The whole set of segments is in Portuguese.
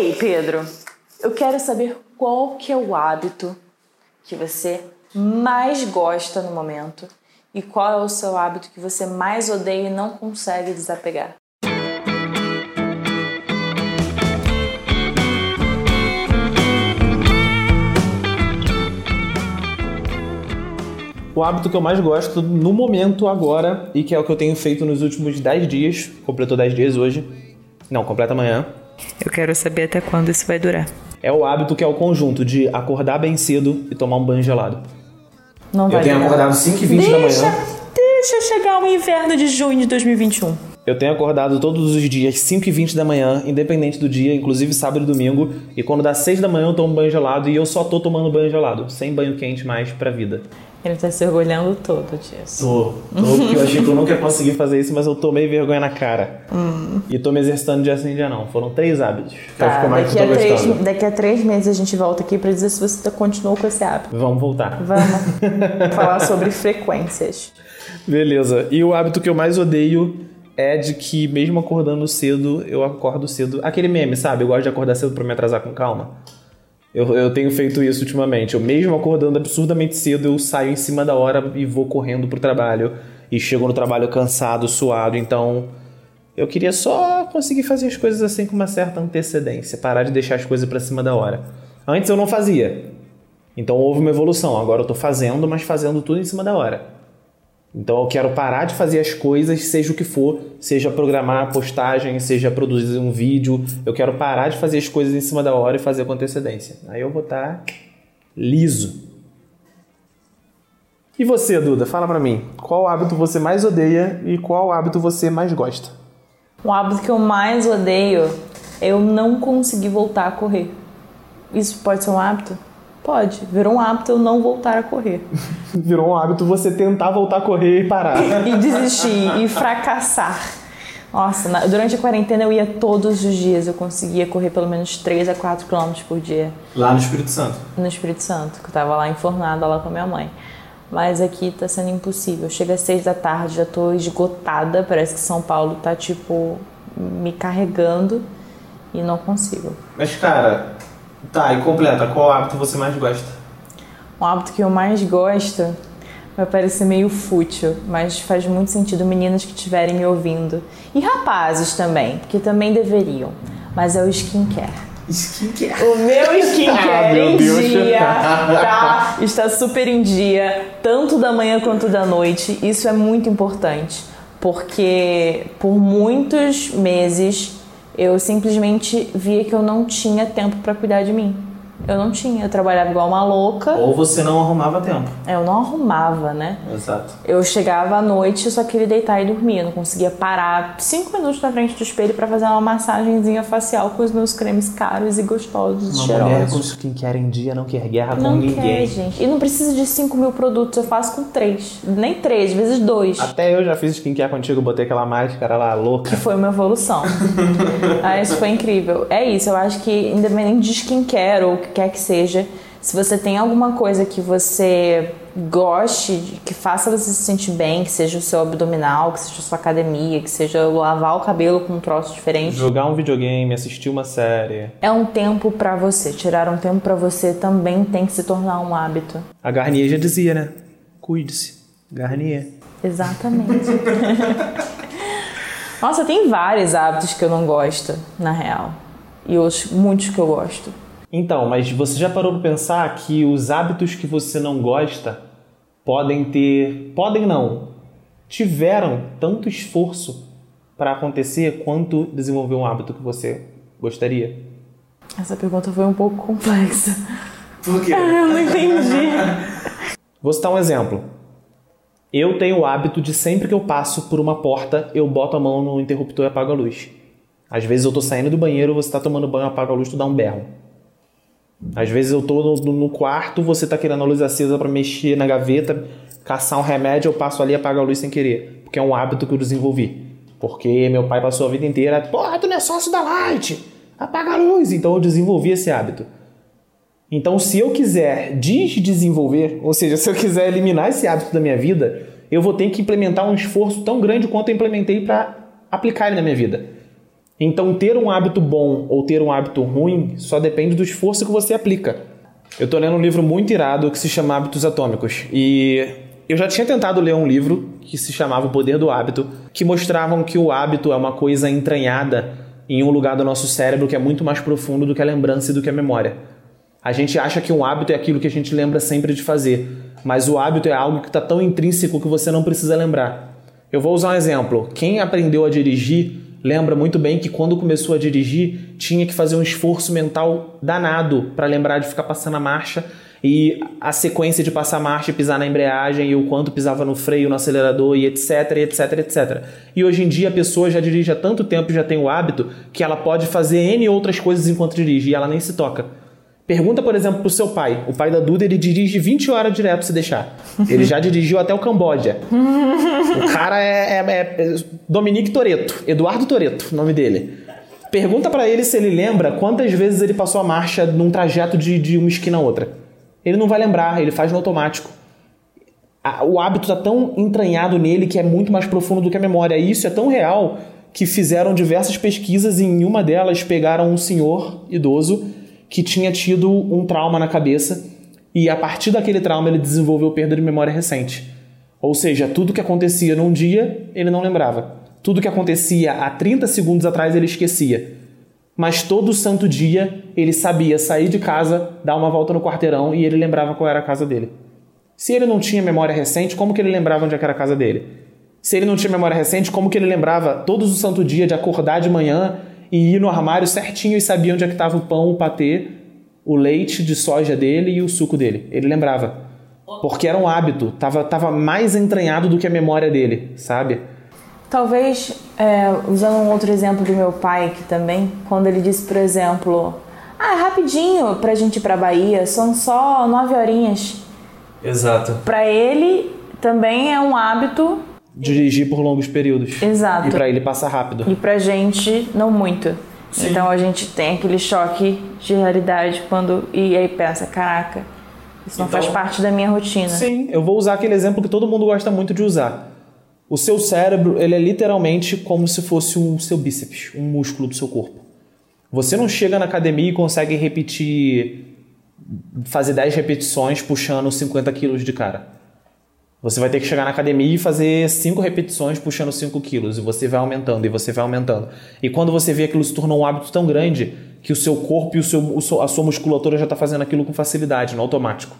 aí, Pedro, eu quero saber qual que é o hábito que você mais gosta no momento e qual é o seu hábito que você mais odeia e não consegue desapegar. O hábito que eu mais gosto no momento agora e que é o que eu tenho feito nos últimos 10 dias, completou 10 dias hoje, não, completa amanhã, Eu quero saber até quando isso vai durar. é o hábito que é o conjunto de acordar bem cedo e tomar um banho gelado. Não vai Eu tenho durar. acordado 5h20 da Deixa, manhã. deixa chegar o inverno de junho de 2021. Eu tenho acordado todos os dias 5h20 da manhã, independente do dia, inclusive sábado e domingo. E quando dá 6 da manhã eu tomo banho gelado e eu só tô tomando banho gelado, sem banho quente mais pra vida. Ele tá se orgulhando todo disso. Tô, tô, porque eu achei que eu nunca ia conseguir fazer isso, mas eu tomei vergonha na cara. E tô me exercitando dia sim, dia não. Foram três hábitos. Tá, daqui a, três, daqui a três meses a gente volta aqui pra dizer se você tá- continuou com esse hábito. Vamos voltar. Vamos falar sobre frequências. Beleza. E o hábito que eu mais odeio é de que, mesmo acordando cedo, eu acordo cedo. Aquele meme, sabe? Eu gosto de acordar cedo pra me atrasar com calma. Eu, eu tenho feito isso ultimamente. Eu, mesmo acordando absurdamente cedo, eu saio em cima da hora e vou correndo pro trabalho. E chego no trabalho cansado, suado. Então, eu queria só conseguir fazer as coisas assim com uma certa antecedência. Parar de deixar as coisas pra cima da hora. Antes eu não fazia. Então houve uma evolução. Agora eu tô fazendo, mas fazendo tudo em cima da hora. Então eu quero parar de fazer as coisas, seja o que for, seja programar postagem, seja produzir um vídeo. Eu quero parar de fazer as coisas em cima da hora e fazer com antecedência. Aí eu vou estar liso. E você, Duda, fala pra mim, qual hábito você mais odeia e qual hábito você mais gosta? O hábito que eu mais odeio é eu não conseguir voltar a correr. Isso pode ser um hábito? Pode. Virou um hábito eu não voltar a correr. Virou um hábito você tentar voltar a correr e parar. E desistir, e fracassar. Nossa, na- durante a quarentena eu ia todos os dias. Eu conseguia correr pelo menos 3 a 4 quilômetros por dia Lá no Espírito Santo. no Espírito Santo, que eu tava lá enfornada lá com a minha mãe. Mas aqui tá sendo impossível. Chega às 6 da tarde, já tô esgotada. Parece que São Paulo tá, tipo, me carregando e não consigo. Mas cara, tá, e completa, qual hábito você mais gosta? Um hábito que eu mais gosto vai parecer meio fútil, mas faz muito sentido meninas que estiverem me ouvindo. E rapazes também, que também deveriam. Mas é o skincare. Skincare. O meu skincare Ah, meu em Deus. dia tá, está super em dia, tanto da manhã quanto da noite. Isso é muito importante, porque por muitos meses eu simplesmente via que eu não tinha tempo para cuidar de mim. Eu não tinha, eu trabalhava igual uma louca. Ou você não arrumava tempo. Eu não arrumava, né? Exato. Eu chegava à noite e só queria deitar e dormir. Eu não conseguia parar cinco minutos na frente do espelho para fazer uma massagenzinha facial com os meus cremes caros e gostosos e Uma mulher cheirosos. com skincare em dia não quer guerra com Não ninguém. quer, gente. E não precisa de 5 mil produtos, eu faço com três. Nem três, vezes dois. Até eu já fiz skincare contigo, botei aquela máscara lá louca. Que foi uma evolução. ah, isso foi incrível. É isso, eu acho que independente de skincare ou o que quer que seja, se você tem alguma coisa que você goste, que faça você se sentir bem, que seja o seu abdominal, que seja a sua academia, que seja lavar o cabelo com um troço diferente, Jogar um videogame, assistir uma série. é um tempo pra você. Tirar um tempo pra você também tem que se tornar um hábito. A Garnier já dizia, né? Cuide-se. Garnier. Exatamente. Nossa, tem vários hábitos que eu não gosto, na real. E outros, muitos que eu gosto. Então, mas você já parou pra pensar que os hábitos que você não gosta podem ter. Podem não. Tiveram tanto esforço para acontecer quanto desenvolver um hábito que você gostaria? Essa pergunta foi um pouco complexa. Por quê? Eu não entendi. Vou citar um exemplo. Eu tenho o hábito de sempre que eu passo por uma porta, eu boto a mão no interruptor e apago a luz. Às vezes eu tô saindo do banheiro, você tá tomando banho, apaga a luz, tu dá um berro. Às vezes eu tô no, no quarto, você tá querendo a luz acesa para mexer na gaveta, caçar um remédio, eu passo ali e apago a luz sem querer. Porque é um hábito que eu desenvolvi. Porque meu pai passou a vida inteira, porra, tu não é sócio da Light, apaga a luz. Então eu desenvolvi esse hábito. Então, se eu quiser desdesenvolver, ou seja, se eu quiser eliminar esse hábito da minha vida, eu vou ter que implementar um esforço tão grande quanto eu implementei para aplicar ele na minha vida. Então, ter um hábito bom ou ter um hábito ruim só depende do esforço que você aplica. Eu tô lendo um livro muito irado que se chama Hábitos Atômicos. E eu já tinha tentado ler um livro que se chamava O Poder do Hábito, que mostravam que o hábito é uma coisa entranhada em um lugar do nosso cérebro que é muito mais profundo do que a lembrança e do que a memória. A gente acha que um hábito é aquilo que a gente lembra sempre de fazer, mas o hábito é algo que está tão intrínseco que você não precisa lembrar. Eu vou usar um exemplo. Quem aprendeu a dirigir lembra muito bem que quando começou a dirigir tinha que fazer um esforço mental danado para lembrar de ficar passando a marcha e a sequência de passar a marcha e pisar na embreagem e o quanto pisava no freio, no acelerador e etc, etc, etc. E hoje em dia a pessoa já dirige há tanto tempo, já tem o hábito que ela pode fazer N outras coisas enquanto dirige e ela nem se toca. Pergunta, por exemplo, pro seu pai. O pai da Duda, ele dirige 20 horas direto se deixar. Ele já dirigiu até o Camboja. o cara é, é, é Dominique Toreto, Eduardo Toreto, nome dele. Pergunta para ele se ele lembra quantas vezes ele passou a marcha num trajeto de, de uma esquina a outra. Ele não vai lembrar, ele faz no automático. O hábito está tão entranhado nele que é muito mais profundo do que a memória. E isso é tão real que fizeram diversas pesquisas e em uma delas pegaram um senhor idoso que tinha tido um trauma na cabeça e a partir daquele trauma ele desenvolveu perda de memória recente. Ou seja, tudo que acontecia num dia ele não lembrava. Tudo que acontecia há 30 segundos atrás ele esquecia. Mas todo santo dia ele sabia sair de casa, dar uma volta no quarteirão e ele lembrava qual era a casa dele. Se ele não tinha memória recente, como que ele lembrava onde é era a casa dele? Se ele não tinha memória recente, como que ele lembrava todos os santo dia de acordar de manhã e ir no armário certinho e sabia onde é que estava o pão, o patê, o leite de soja dele e o suco dele. Ele lembrava. Porque era um hábito, tava, tava mais entranhado do que a memória dele, sabe? Talvez, é, usando um outro exemplo do meu pai aqui também, quando ele disse, por exemplo, ah, é rapidinho pra gente ir pra Bahia, são só nove horinhas. Exato. Pra ele também é um hábito dirigir por longos períodos. Exato. E para ele passar rápido. E pra gente, não muito. Sim. Então a gente tem aquele choque de realidade quando. E aí pensa, caraca, isso não então, faz parte da minha rotina. Sim, eu vou usar aquele exemplo que todo mundo gosta muito de usar. O seu cérebro, ele é literalmente como se fosse o seu bíceps, um músculo do seu corpo. Você não chega na academia e consegue repetir, fazer 10 repetições puxando 50 quilos de cara. Você vai ter que chegar na academia e fazer cinco repetições puxando 5 quilos. E você vai aumentando, e você vai aumentando. E quando você vê aquilo se tornou um hábito tão grande que o seu corpo e o seu, a sua musculatura já está fazendo aquilo com facilidade, no automático.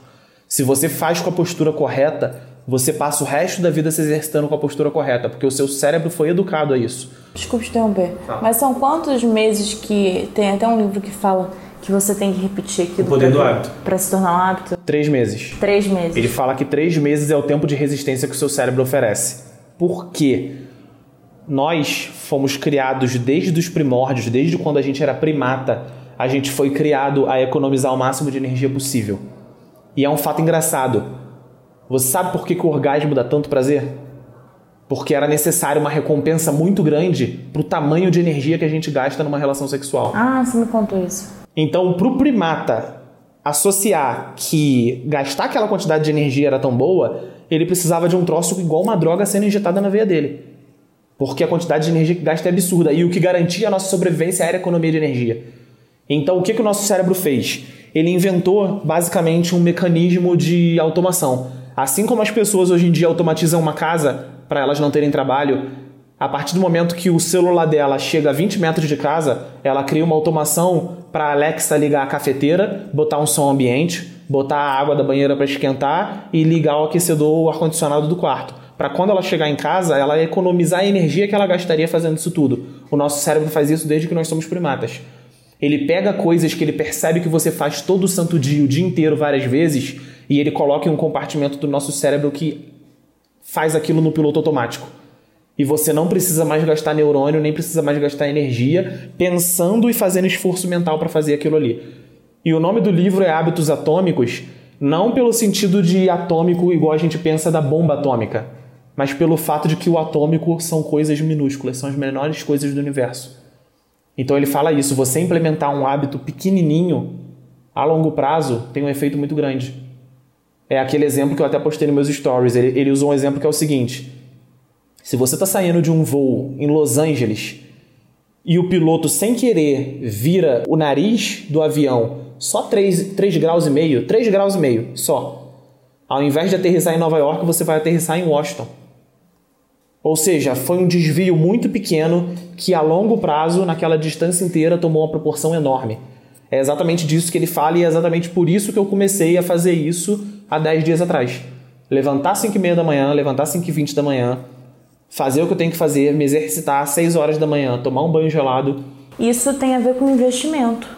Se você faz com a postura correta, você passa o resto da vida se exercitando com a postura correta, porque o seu cérebro foi educado a isso. Desculpe te interromper, tá. mas são quantos meses que. Tem até um livro que fala que você tem que repetir aquilo. O poder do hábito. Para se tornar um hábito? Três meses. Três meses. Ele fala que três meses é o tempo de resistência que o seu cérebro oferece. Por quê? Nós fomos criados desde os primórdios, desde quando a gente era primata, a gente foi criado a economizar o máximo de energia possível. E é um fato engraçado. Você sabe por que, que o orgasmo dá tanto prazer? Porque era necessário uma recompensa muito grande para o tamanho de energia que a gente gasta numa relação sexual. Ah, você me contou isso. Então, para o primata associar que gastar aquela quantidade de energia era tão boa, ele precisava de um troço igual uma droga sendo injetada na veia dele. Porque a quantidade de energia que gasta é absurda. E o que garantia a nossa sobrevivência era a economia de energia. Então, o que, que o nosso cérebro fez? Ele inventou, basicamente, um mecanismo de automação. Assim como as pessoas hoje em dia automatizam uma casa para elas não terem trabalho, a partir do momento que o celular dela chega a 20 metros de casa, ela cria uma automação para a Alexa ligar a cafeteira, botar um som ambiente, botar a água da banheira para esquentar e ligar o aquecedor ou o ar-condicionado do quarto. Para quando ela chegar em casa, ela economizar a energia que ela gastaria fazendo isso tudo. O nosso cérebro faz isso desde que nós somos primatas. Ele pega coisas que ele percebe que você faz todo santo dia, o dia inteiro, várias vezes, e ele coloca em um compartimento do nosso cérebro que faz aquilo no piloto automático e você não precisa mais gastar neurônio, nem precisa mais gastar energia pensando e fazendo esforço mental para fazer aquilo ali. E o nome do livro é Hábitos Atômicos, não pelo sentido de atômico igual a gente pensa da bomba atômica, mas pelo fato de que o atômico são coisas minúsculas, são as menores coisas do universo. Então ele fala isso, você implementar um hábito pequenininho a longo prazo tem um efeito muito grande. É aquele exemplo que eu até postei nos meus stories. Ele, ele usou um exemplo que é o seguinte: se você está saindo de um voo em Los Angeles e o piloto, sem querer, vira o nariz do avião só 3, 3 graus e meio, 3 graus e meio só. Ao invés de aterrissar em Nova York, você vai aterrissar em Washington. Ou seja, foi um desvio muito pequeno que a longo prazo, naquela distância inteira, tomou uma proporção enorme. É exatamente disso que ele fala e é exatamente por isso que eu comecei a fazer isso há 10 dias atrás. Levantar às 5 e meia da manhã, levantar às 5 e 20 da manhã, fazer o que eu tenho que fazer, me exercitar às 6 horas da manhã, tomar um banho gelado. Isso tem a ver com investimento.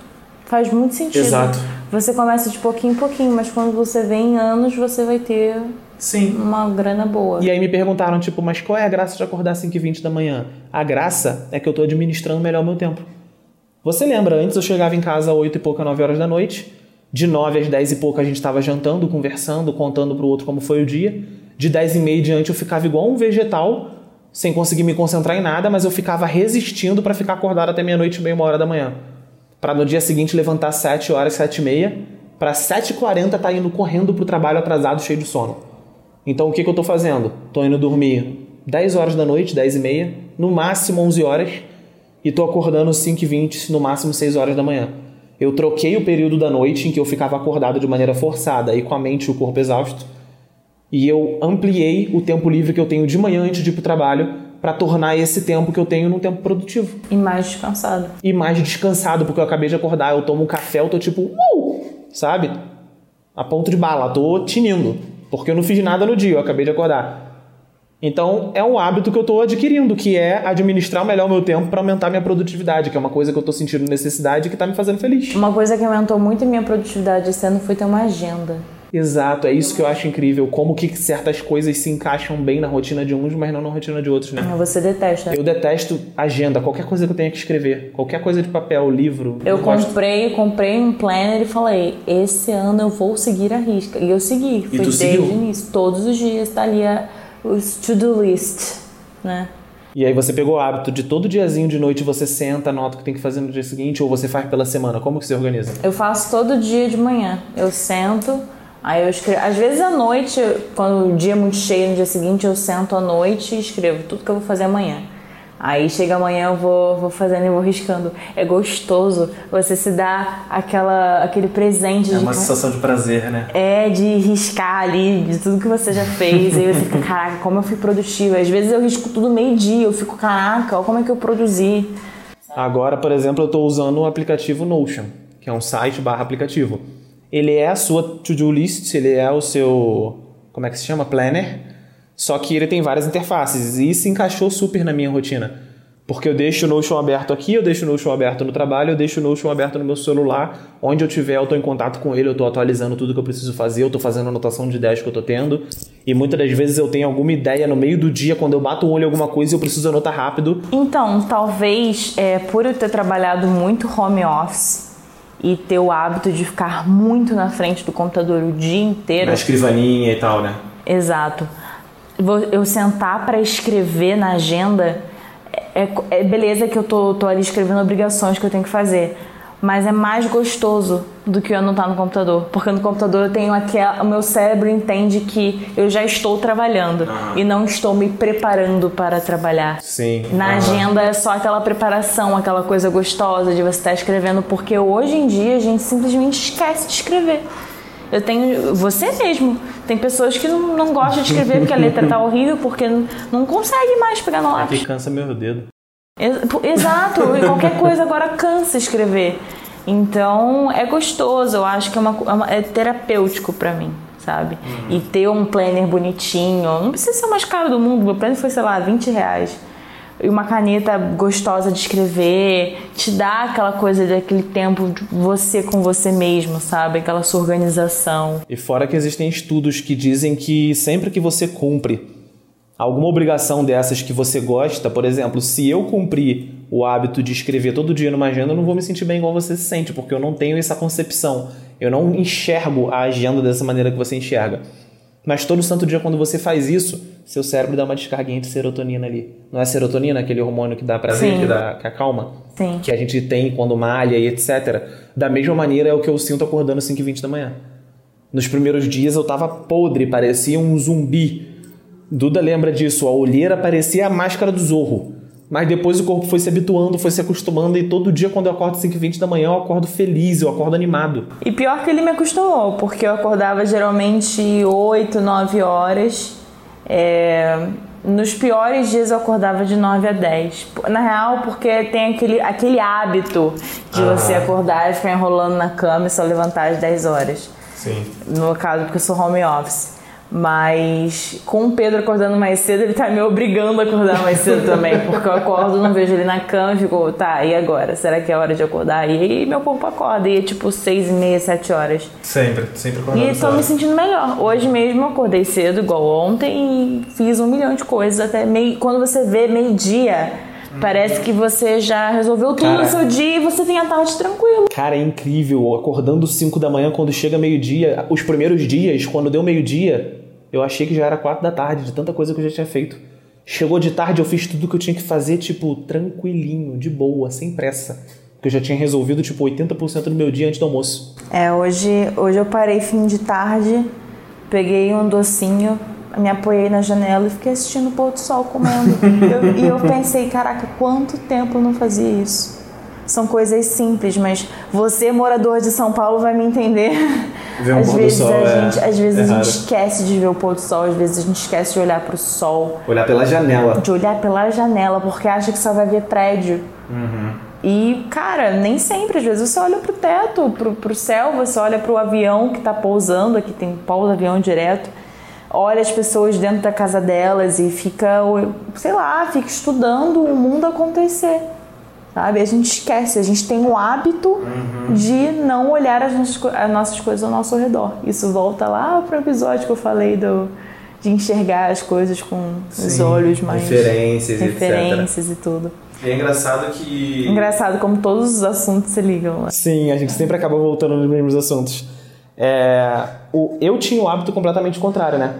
Faz muito sentido. Exato. Você começa de pouquinho em pouquinho, mas quando você vê em anos, você vai ter Sim. uma grana boa. E aí me perguntaram, tipo, mas qual é a graça de acordar às 5 e 20 da manhã? A graça é que eu tô administrando melhor o meu tempo. Você lembra, antes eu chegava em casa às 8 e pouca, 9 horas da noite. De 9 às 10 e pouca a gente estava jantando, conversando, contando pro outro como foi o dia. De 10 e meia diante eu ficava igual um vegetal, sem conseguir me concentrar em nada, mas eu ficava resistindo para ficar acordado até meia-noite meia, uma hora da manhã. Para no dia seguinte levantar às 7 horas, 7 e meia, para 7h40 tá indo correndo pro trabalho atrasado, cheio de sono. Então o que, que eu tô fazendo? Tô indo dormir 10 horas da noite, 10 e meia, no máximo 11 horas, e tô acordando 5 e 20, no máximo 6 horas da manhã. Eu troquei o período da noite em que eu ficava acordado de maneira forçada e com a mente e o corpo exausto, e eu ampliei o tempo livre que eu tenho de manhã antes de ir pro trabalho para tornar esse tempo que eu tenho num tempo produtivo. E mais descansado. E mais descansado, porque eu acabei de acordar, eu tomo um café, eu tô tipo, uh, sabe? A ponto de bala, tô tinindo, porque eu não fiz nada no dia, eu acabei de acordar. Então, é um hábito que eu estou adquirindo, que é administrar melhor o meu tempo para aumentar minha produtividade, que é uma coisa que eu estou sentindo necessidade e que está me fazendo feliz. Uma coisa que aumentou muito a minha produtividade esse ano foi ter uma agenda. Exato, é isso que eu acho incrível, como que certas coisas se encaixam bem na rotina de uns, mas não na rotina de outros, né? Você detesta. Eu detesto agenda, qualquer coisa que eu tenha que escrever, qualquer coisa de papel, livro. Eu não gosto. comprei, comprei um planner e falei, esse ano eu vou seguir a risca. E eu segui, foi desde seguiu? o início. Todos os dias tá ali a, os to-do list, né? E aí você pegou o hábito de todo diazinho de noite você senta, anota o que tem que fazer no dia seguinte, ou você faz pela semana. Como que você organiza? Eu faço todo dia de manhã. Eu sento, aí eu escrevo. Às vezes à noite, quando o dia é muito cheio no dia seguinte, eu sento à noite e escrevo tudo que eu vou fazer amanhã. Aí chega amanhã eu vou, vou fazendo e vou riscando. É gostoso você se dar aquela, aquele presente É de uma sensação de prazer, né? É, de riscar ali, de tudo que você já fez. aí você fica, caraca, como eu fui produtiva. Às vezes eu risco tudo meio-dia, eu fico, caraca, olha como é que eu produzi. Agora, por exemplo, eu estou usando o aplicativo Notion, que é um site barra aplicativo. Ele é a sua to-do list, ele é o seu, como é que se chama? Planner. Só que ele tem várias interfaces e isso encaixou super na minha rotina. Porque eu deixo o Notion aberto aqui, eu deixo o Notion aberto no trabalho, eu deixo o Notion aberto no meu celular. Onde eu tiver, eu estou em contato com ele, eu estou atualizando tudo que eu preciso fazer, eu estou fazendo anotação de ideias que eu estou tendo. E muitas das vezes eu tenho alguma ideia no meio do dia, quando eu bato o olho em alguma coisa eu preciso anotar rápido. Então, talvez é, por eu ter trabalhado muito home office e ter o hábito de ficar muito na frente do computador o dia inteiro. escrivaninha e tal, né? Exato. Eu sentar para escrever na agenda, é, é beleza que eu tô, tô ali escrevendo obrigações que eu tenho que fazer, mas é mais gostoso do que eu anotar no computador, porque no computador eu tenho aquela, o meu cérebro entende que eu já estou trabalhando e não estou me preparando para trabalhar. Sim. Na agenda é só aquela preparação, aquela coisa gostosa de você estar escrevendo, porque hoje em dia a gente simplesmente esquece de escrever. Eu tenho. Você mesmo. Tem pessoas que não, não gostam de escrever porque a letra tá horrível, porque não, não consegue mais pegar no lápis. Que cansa meu dedo. Ex- Exato, e qualquer coisa agora cansa escrever. Então é gostoso, eu acho que é, uma, é é terapêutico pra mim, sabe? E ter um planner bonitinho, não precisa ser o mais caro do mundo, meu planner foi, sei lá, 20 reais. E uma caneta gostosa de escrever, te dá aquela coisa daquele tempo de você com você mesmo, sabe? Aquela sua organização. E fora que existem estudos que dizem que sempre que você cumpre alguma obrigação dessas que você gosta, por exemplo, se eu cumprir o hábito de escrever todo dia numa agenda, eu não vou me sentir bem igual você se sente, porque eu não tenho essa concepção. Eu não enxergo a agenda dessa maneira que você enxerga. Mas todo santo dia, quando você faz isso, seu cérebro dá uma descarguinha de serotonina ali. Não é serotonina, aquele hormônio que dá prazer, Sim. que, dá, que acalma? Sim. Que a gente tem quando malha e etc. Da mesma maneira é o que eu sinto acordando às 5h20 da manhã. Nos primeiros dias eu tava podre, parecia um zumbi. Duda lembra disso, a olheira parecia a máscara do Zorro. Mas depois o corpo foi se habituando, foi se acostumando e todo dia quando eu acordo 5 h 20 da manhã eu acordo feliz, eu acordo animado. E pior que ele me acostumou, porque eu acordava geralmente 8, 9 horas. É... Nos piores dias eu acordava de 9 a 10. Na real, porque tem aquele, aquele hábito de ah. você acordar e ficar enrolando na cama e só levantar às 10 horas. Sim. No caso, porque eu sou home office. Mas com o Pedro acordando mais cedo, ele tá me obrigando a acordar mais cedo também. Porque eu acordo, não vejo ele na cama e fico, tá, e agora? Será que é hora de acordar? E aí meu corpo acorda, e é tipo seis e meia, sete horas. Sempre, sempre acordando. E tô me sentindo melhor. Hoje mesmo eu acordei cedo, igual ontem, e fiz um milhão de coisas. Até meio. Quando você vê meio-dia. Parece que você já resolveu tudo cara, no seu dia e você tem a tarde tranquilo. Cara, é incrível. Acordando 5 da manhã, quando chega meio-dia, os primeiros dias, quando deu meio-dia, eu achei que já era quatro da tarde, de tanta coisa que eu já tinha feito. Chegou de tarde, eu fiz tudo que eu tinha que fazer, tipo, tranquilinho, de boa, sem pressa. Porque eu já tinha resolvido, tipo, 80% do meu dia antes do almoço. É, hoje, hoje eu parei fim de tarde, peguei um docinho, me apoiei na janela e fiquei assistindo o pôr do sol comendo. eu, e eu pensei, caraca, quanto tempo eu não fazia isso? São coisas simples, mas você, morador de São Paulo, vai me entender. Ver um às, vezes sol, a é, gente, às vezes é a gente esquece de ver o pôr do sol, às vezes a gente esquece de olhar para o sol. Olhar pela janela. De olhar pela janela, porque acha que só vai ver prédio. Uhum. E, cara, nem sempre. Às vezes você olha pro teto, pro, pro céu, você olha pro avião que tá pousando, aqui tem pouso avião direto. Olha as pessoas dentro da casa delas e fica, sei lá, fica estudando o mundo acontecer sabe? A gente esquece, a gente tem o hábito uhum. de não olhar as nossas, as nossas coisas ao nosso redor. Isso volta lá para o episódio que eu falei do, de enxergar as coisas com Sim, os olhos mais. Referências, referências e tudo. E é engraçado que. Engraçado como todos os assuntos se ligam. Né? Sim, a gente sempre acaba voltando nos mesmos assuntos. É, o, eu tinha o hábito completamente contrário, né?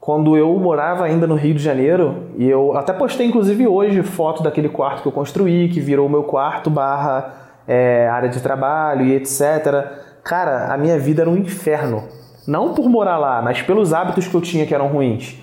Quando eu morava ainda no Rio de Janeiro, e eu até postei inclusive hoje foto daquele quarto que eu construí, que virou meu quarto barra é, área de trabalho e etc. Cara, a minha vida era um inferno. Não por morar lá, mas pelos hábitos que eu tinha que eram ruins.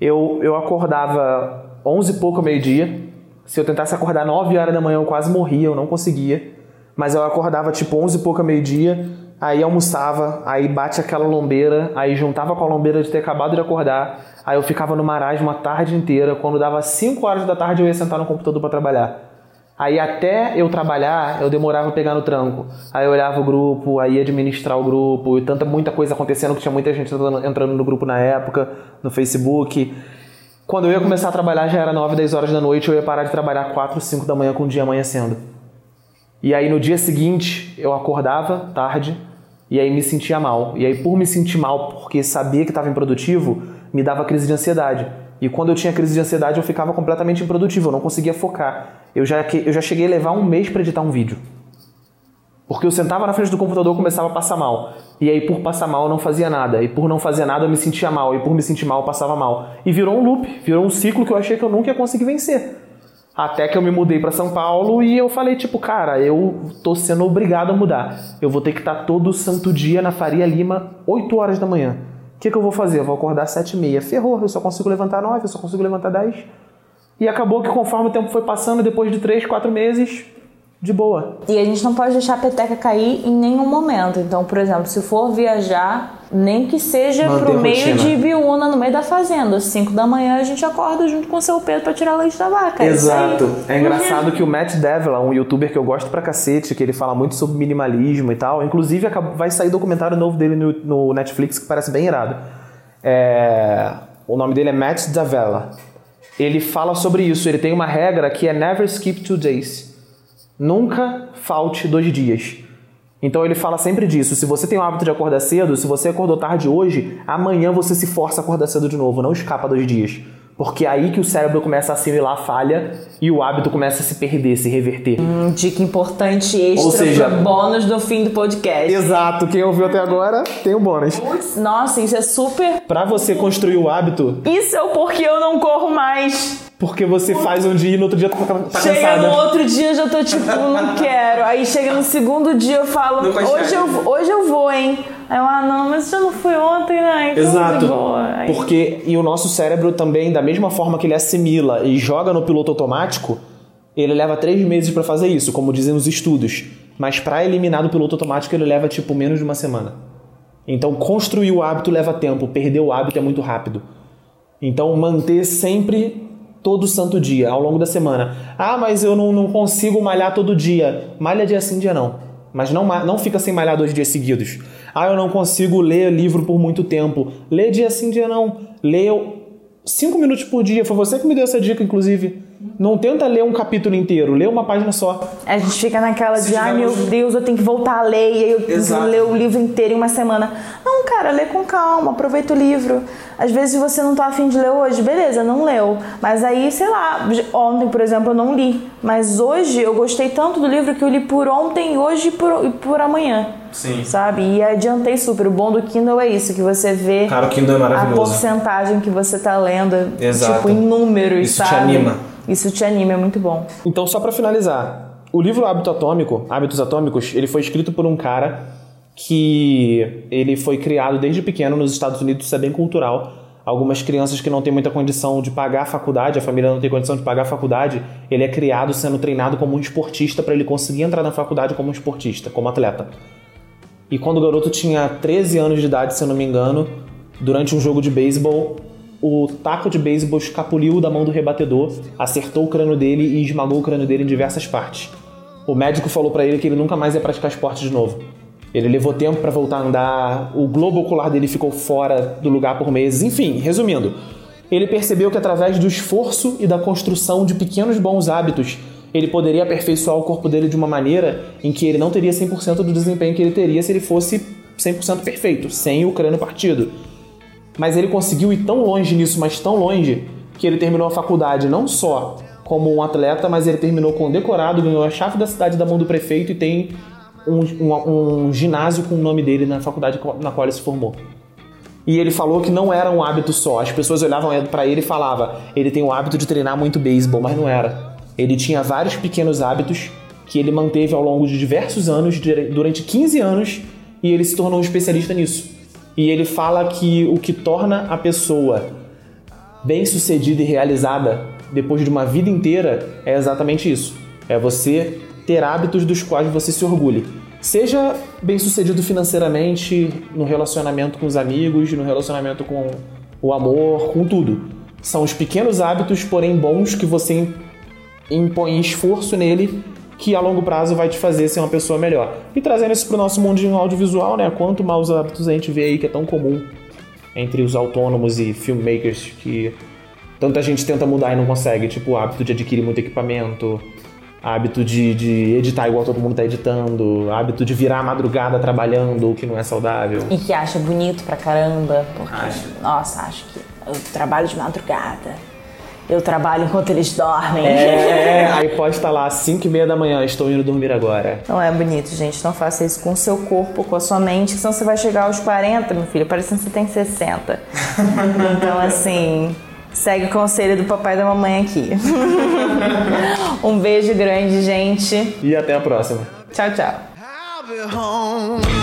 Eu, eu acordava 11 e pouco meio-dia. Se eu tentasse acordar 9 horas da manhã, eu quase morria, eu não conseguia. Mas eu acordava tipo 11 e pouco meio-dia aí almoçava, aí bate aquela lombeira, aí juntava com a lombeira de ter acabado de acordar, aí eu ficava no marasmo a tarde inteira, quando dava 5 horas da tarde eu ia sentar no computador para trabalhar. Aí até eu trabalhar, eu demorava a pegar no tranco. Aí eu olhava o grupo, aí ia administrar o grupo, e tanta muita coisa acontecendo que tinha muita gente entrando no grupo na época, no Facebook. Quando eu ia começar a trabalhar já era 9, 10 horas da noite, eu ia parar de trabalhar 4, 5 da manhã com o dia amanhecendo. E aí no dia seguinte eu acordava tarde, e aí me sentia mal. E aí, por me sentir mal, porque sabia que estava improdutivo, me dava crise de ansiedade. E quando eu tinha crise de ansiedade, eu ficava completamente improdutivo, eu não conseguia focar. Eu já, eu já cheguei a levar um mês para editar um vídeo. Porque eu sentava na frente do computador e começava a passar mal. E aí, por passar mal, eu não fazia nada. E por não fazer nada, eu me sentia mal. E por me sentir mal, eu passava mal. E virou um loop, virou um ciclo que eu achei que eu nunca ia conseguir vencer. Até que eu me mudei para São Paulo e eu falei, tipo, cara, eu tô sendo obrigado a mudar. Eu vou ter que estar tá todo santo dia na Faria Lima, 8 horas da manhã. O que, que eu vou fazer? Eu vou acordar às 7 e meia. Ferrou, eu só consigo levantar 9, eu só consigo levantar 10. E acabou que conforme o tempo foi passando, depois de 3, 4 meses, de boa. E a gente não pode deixar a peteca cair em nenhum momento. Então, por exemplo, se for viajar, nem que seja Manter pro meio rotina. de Ibiúna, no meio da fazenda, às 5 da manhã a gente acorda junto com o seu Pedro para tirar leite da vaca. É Exato. É, é engraçado que o Matt Devila, um youtuber que eu gosto pra cacete, que ele fala muito sobre minimalismo e tal, inclusive vai sair documentário novo dele no, no Netflix que parece bem irado. É... O nome dele é Matt Davella. Ele fala sobre isso. Ele tem uma regra que é never skip two days Nunca falte dois dias. Então ele fala sempre disso. Se você tem o hábito de acordar cedo, se você acordou tarde hoje, amanhã você se força a acordar cedo de novo. Não escapa dois dias. Porque é aí que o cérebro começa a assimilar a falha e o hábito começa a se perder, se reverter. Hum, dica importante extra Ou seja, bônus no fim do podcast. Exato. Quem ouviu até agora tem o um bônus. Nossa, isso é super... Pra você construir o hábito... Isso é o porquê eu não corro mais. Porque você faz um dia e no outro dia tá, tá Chega cansada. no outro dia eu já tô tipo, não quero. Aí chega no segundo dia eu falo, hoje eu, hoje eu vou, hein? Aí eu, ah, não, mas já não fui ontem, né? Então Exato. Aí- Porque e o nosso cérebro também, da mesma forma que ele assimila e joga no piloto automático, ele leva três meses pra fazer isso, como dizem os estudos. Mas pra eliminar do piloto automático ele leva tipo menos de uma semana. Então construir o hábito leva tempo, perder o hábito é muito rápido. Então manter sempre todo santo dia, ao longo da semana. Ah, mas eu não, não consigo malhar todo dia. Malha dia sim, dia não. Mas não, não fica sem malhar dois dias seguidos. Ah, eu não consigo ler livro por muito tempo. Lê dia sim, dia não. Lê cinco minutos por dia. Foi você que me deu essa dica, inclusive. Não tenta ler um capítulo inteiro, lê uma página só. A gente fica naquela Se de, ai meu tivermos- Deus, eu tenho que voltar a ler, e aí eu tenho Exato. que ler o livro inteiro em uma semana. Não, cara, lê com calma, aproveita o livro. Às vezes você não tá afim de ler hoje, beleza, não leu. Mas aí, sei lá, ontem, por exemplo, eu não li. Mas hoje eu gostei tanto do livro que eu li por ontem, hoje e por, e por amanhã. Sim. Sabe? E adiantei super. O bom do Kindle é isso, que você vê Cara, o Kindle é a maravilhoso. porcentagem que você tá lendo, Exato. tipo, em números, Isso te sabe? anima. Isso te anima, é muito bom. Então, só pra finalizar, o livro Hábito Atômico, Hábitos Atômicos, ele foi escrito por um cara que ele foi criado desde pequeno nos Estados Unidos, isso é bem cultural. Algumas crianças que não têm muita condição de pagar a faculdade, a família não tem condição de pagar a faculdade, ele é criado sendo treinado como um esportista para ele conseguir entrar na faculdade como um esportista, como atleta. E quando o garoto tinha 13 anos de idade, se eu não me engano, durante um jogo de beisebol, o taco de beisebol escapuliu da mão do rebatedor, acertou o crânio dele e esmagou o crânio dele em diversas partes. O médico falou pra ele que ele nunca mais ia praticar esporte de novo. Ele levou tempo pra voltar a andar, o globo ocular dele ficou fora do lugar por meses. Enfim, resumindo, ele percebeu que através do esforço e da construção de pequenos bons hábitos, ele poderia aperfeiçoar o corpo dele de uma maneira em que ele não teria 100% do desempenho que ele teria se ele fosse 100% perfeito, sem o crânio partido. Mas ele conseguiu ir tão longe nisso, mas tão longe, que ele terminou a faculdade não só como um atleta, mas ele terminou condecorado, ganhou a chave da cidade da mão do prefeito e tem um, um- um ginásio com o nome dele na faculdade na qual ele se formou. E ele falou que não era um hábito só. As pessoas olhavam pra ele e falavam: ele tem o hábito de treinar muito beisebol, mas não era. Ele tinha vários pequenos hábitos que ele manteve ao longo de diversos anos, durante 15 anos, e ele se tornou um especialista nisso. E ele fala que o que torna a pessoa bem-sucedida e realizada depois de uma vida inteira é exatamente isso. É você ter hábitos dos quais você se orgulhe. Seja bem-sucedido financeiramente, no relacionamento com os amigos, no relacionamento com o amor, com tudo. São os pequenos hábitos, porém bons, que você impõe esforço nele que a longo prazo vai te fazer ser uma pessoa melhor. E trazendo isso para o nosso mundinho audiovisual, né? Quanto maus hábitos a gente vê aí que é tão comum entre os autônomos e filmmakers que tanta gente tenta mudar e não consegue, tipo o hábito de adquirir muito equipamento, hábito de, de editar igual todo mundo tá editando, hábito de virar a madrugada trabalhando, o que não é saudável. E que acha bonito pra caramba. Porque, Acho. Nossa, acho que eu trabalho de madrugada. Eu trabalho enquanto eles dormem. É, aí pode estar lá às 5 e meia da manhã, estou indo dormir agora. Não é bonito, gente. Não faça isso com o seu corpo, com a sua mente, senão você vai chegar aos 40, meu filho, parecendo que você tem 60. Então, assim, segue o conselho do papai e da mamãe aqui. um beijo grande, gente. E até a próxima. Tchau, tchau. I'll be home.